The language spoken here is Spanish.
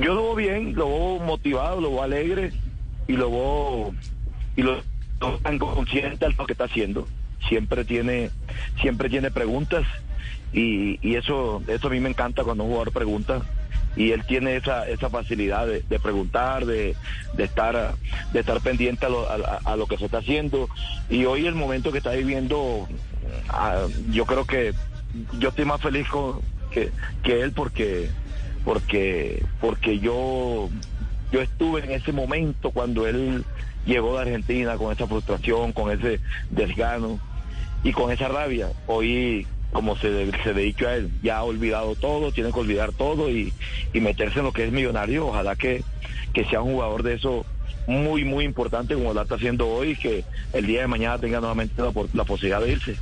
Yo lo veo bien, lo veo motivado, lo veo alegre y lo veo y lo, tan consciente de lo que está haciendo. Siempre tiene, siempre tiene preguntas y, y eso, eso a mí me encanta cuando un jugador pregunta y él tiene esa, esa facilidad de, de preguntar, de, de, estar, de estar pendiente a lo, a, lo que se está haciendo. Y hoy el momento que está viviendo, ah, yo creo que yo estoy más feliz que, que él porque, porque, porque yo, yo estuve en ese momento cuando él llegó de Argentina con esa frustración, con ese desgano y con esa rabia. Hoy como se, se dedica a él, ya ha olvidado todo, tiene que olvidar todo y, y meterse en lo que es millonario. Ojalá que, que sea un jugador de eso muy, muy importante como la está haciendo hoy, que el día de mañana tenga nuevamente la, la posibilidad de irse.